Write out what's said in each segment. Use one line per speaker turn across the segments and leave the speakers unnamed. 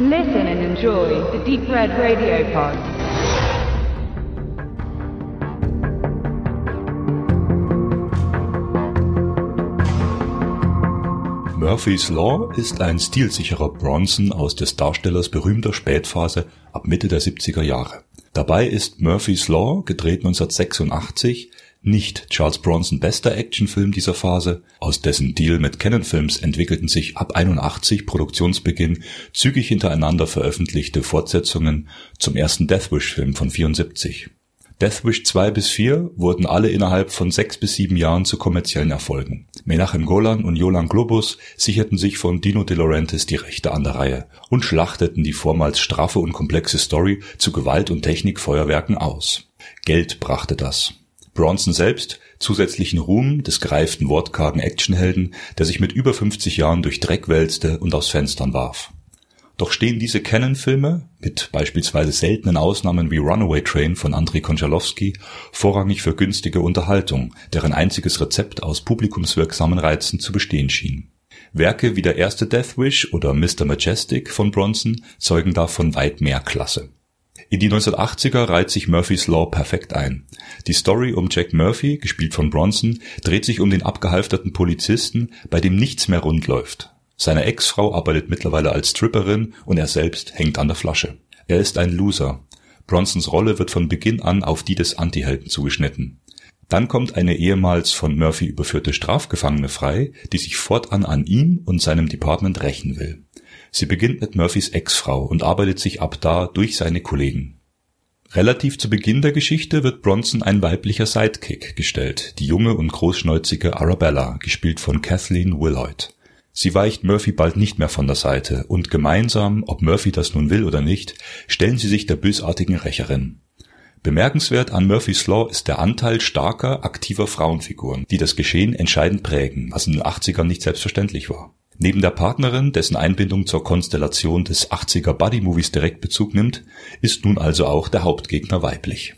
Listen and enjoy the Deep Red Radio Pod.
Murphy's Law ist ein stilsicherer Bronson aus des Darstellers berühmter Spätphase ab Mitte der 70er Jahre. Dabei ist Murphy's Law, gedreht 1986, nicht Charles Bronson bester Actionfilm dieser Phase, aus dessen Deal mit Canon Films entwickelten sich ab 81 Produktionsbeginn zügig hintereinander veröffentlichte Fortsetzungen zum ersten Deathwish-Film von 74. Deathwish 2 bis 4 wurden alle innerhalb von sechs bis sieben Jahren zu kommerziellen Erfolgen. Menachem Golan und Jolan Globus sicherten sich von Dino De Laurentiis die Rechte an der Reihe und schlachteten die vormals straffe und komplexe Story zu Gewalt- und Technikfeuerwerken aus. Geld brachte das. Bronson selbst zusätzlichen Ruhm des gereiften wortkargen Actionhelden, der sich mit über 50 Jahren durch Dreck wälzte und aus Fenstern warf. Doch stehen diese Canon-Filme, mit beispielsweise seltenen Ausnahmen wie Runaway Train von Andrei Konchalovsky, vorrangig für günstige Unterhaltung, deren einziges Rezept aus publikumswirksamen Reizen zu bestehen schien. Werke wie der erste Death Wish oder Mr. Majestic von Bronson zeugen davon weit mehr Klasse. In die 1980er reiht sich Murphys Law perfekt ein. Die Story um Jack Murphy, gespielt von Bronson, dreht sich um den abgehalfterten Polizisten, bei dem nichts mehr rund läuft. Seine Ex-Frau arbeitet mittlerweile als Stripperin und er selbst hängt an der Flasche. Er ist ein Loser. Bronsons Rolle wird von Beginn an auf die des Antihelden zugeschnitten. Dann kommt eine ehemals von Murphy überführte Strafgefangene frei, die sich fortan an ihm und seinem Department rächen will. Sie beginnt mit Murphys Ex-Frau und arbeitet sich ab da durch seine Kollegen. Relativ zu Beginn der Geschichte wird Bronson ein weiblicher Sidekick gestellt, die junge und großschnäuzige Arabella, gespielt von Kathleen Wilhoit. Sie weicht Murphy bald nicht mehr von der Seite und gemeinsam, ob Murphy das nun will oder nicht, stellen sie sich der bösartigen Rächerin. Bemerkenswert an Murphys Law ist der Anteil starker, aktiver Frauenfiguren, die das Geschehen entscheidend prägen, was in den 80ern nicht selbstverständlich war. Neben der Partnerin, dessen Einbindung zur Konstellation des 80er Buddy-Movies direkt Bezug nimmt, ist nun also auch der Hauptgegner weiblich.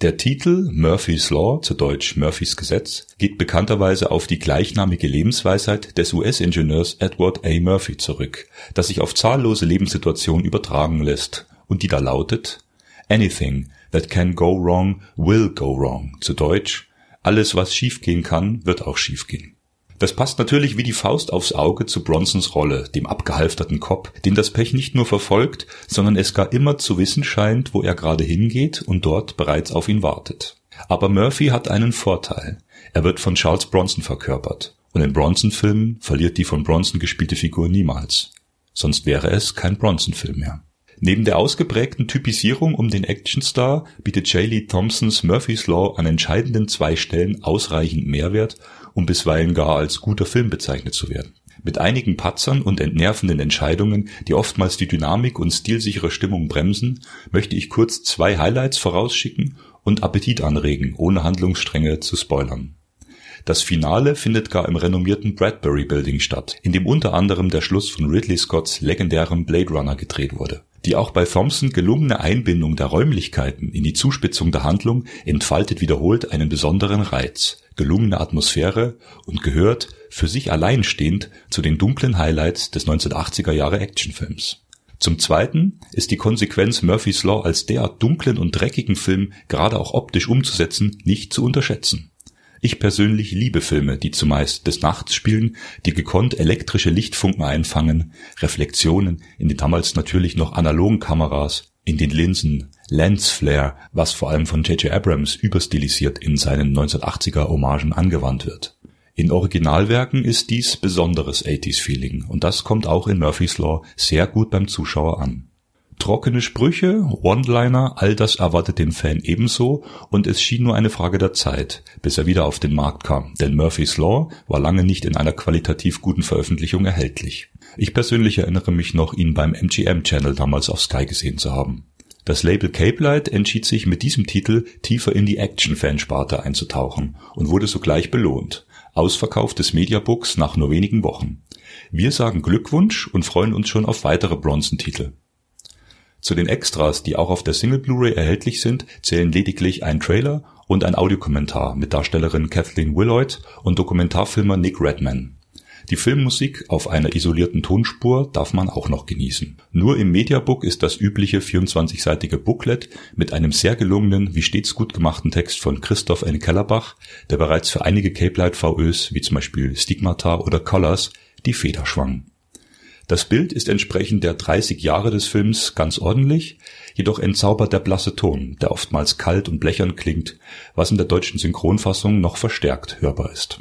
Der Titel Murphy's Law, zu Deutsch Murphys Gesetz, geht bekannterweise auf die gleichnamige Lebensweisheit des US-Ingenieurs Edward A. Murphy zurück, das sich auf zahllose Lebenssituationen übertragen lässt und die da lautet Anything that can go wrong will go wrong, zu Deutsch Alles was schiefgehen kann, wird auch schiefgehen. Das passt natürlich wie die Faust aufs Auge zu Bronsons Rolle, dem abgehalfterten Cop, den das Pech nicht nur verfolgt, sondern es gar immer zu wissen scheint, wo er gerade hingeht und dort bereits auf ihn wartet. Aber Murphy hat einen Vorteil. Er wird von Charles Bronson verkörpert. Und in Bronson-Filmen verliert die von Bronson gespielte Figur niemals. Sonst wäre es kein Bronson-Film mehr. Neben der ausgeprägten Typisierung um den Actionstar bietet J. Lee Thompsons Murphy's Law an entscheidenden zwei Stellen ausreichend Mehrwert um bisweilen gar als guter Film bezeichnet zu werden. Mit einigen Patzern und entnervenden Entscheidungen, die oftmals die Dynamik und stilsichere Stimmung bremsen, möchte ich kurz zwei Highlights vorausschicken und Appetit anregen, ohne Handlungsstränge zu spoilern. Das Finale findet gar im renommierten Bradbury Building statt, in dem unter anderem der Schluss von Ridley Scotts legendärem Blade Runner gedreht wurde. Die auch bei Thompson gelungene Einbindung der Räumlichkeiten in die Zuspitzung der Handlung entfaltet wiederholt einen besonderen Reiz, gelungene Atmosphäre und gehört, für sich alleinstehend, zu den dunklen Highlights des 1980er Jahre Actionfilms. Zum Zweiten ist die Konsequenz Murphys Law als derart dunklen und dreckigen Film gerade auch optisch umzusetzen nicht zu unterschätzen. Ich persönlich liebe Filme, die zumeist des Nachts spielen, die gekonnt elektrische Lichtfunken einfangen, Reflexionen in den damals natürlich noch analogen Kameras, in den Linsen, Lensflare, was vor allem von J.J. Abrams überstilisiert in seinen 1980er Hommagen angewandt wird. In Originalwerken ist dies besonderes 80s Feeling und das kommt auch in Murphy's Law sehr gut beim Zuschauer an. Trockene Sprüche, One-Liner, all das erwartet den Fan ebenso und es schien nur eine Frage der Zeit, bis er wieder auf den Markt kam, denn Murphy's Law war lange nicht in einer qualitativ guten Veröffentlichung erhältlich. Ich persönlich erinnere mich noch, ihn beim MGM Channel damals auf Sky gesehen zu haben. Das Label Cape Light entschied sich mit diesem Titel tiefer in die Action-Fansparte einzutauchen und wurde sogleich belohnt. Ausverkauf des Mediabooks nach nur wenigen Wochen. Wir sagen Glückwunsch und freuen uns schon auf weitere Bronson-Titel. Zu den Extras, die auch auf der Single Blu-ray erhältlich sind, zählen lediglich ein Trailer und ein Audiokommentar mit Darstellerin Kathleen Willoyd und Dokumentarfilmer Nick Redman. Die Filmmusik auf einer isolierten Tonspur darf man auch noch genießen. Nur im Mediabook ist das übliche 24-seitige Booklet mit einem sehr gelungenen, wie stets gut gemachten Text von Christoph N. Kellerbach, der bereits für einige Cape Light VÖs wie zum Beispiel Stigmata oder Colors die Feder schwang. Das Bild ist entsprechend der 30 Jahre des Films ganz ordentlich, jedoch entzaubert der blasse Ton, der oftmals kalt und blechern klingt, was in der deutschen Synchronfassung noch verstärkt hörbar ist.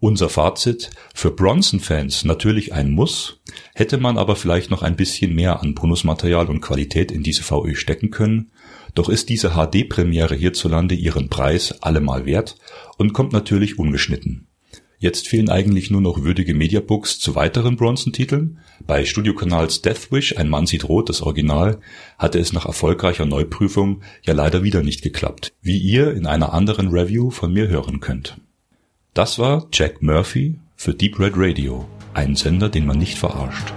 Unser Fazit: Für Bronson-Fans natürlich ein Muss, hätte man aber vielleicht noch ein bisschen mehr an Bonusmaterial und Qualität in diese VÖ stecken können, doch ist diese HD-Premiere hierzulande ihren Preis allemal wert und kommt natürlich ungeschnitten. Jetzt fehlen eigentlich nur noch würdige Mediabooks zu weiteren Bronson-Titeln. Bei Studiokanals Deathwish, Ein Mann sieht rot, das Original, hatte es nach erfolgreicher Neuprüfung ja leider wieder nicht geklappt, wie ihr in einer anderen Review von mir hören könnt. Das war Jack Murphy für Deep Red Radio, ein Sender, den man nicht verarscht.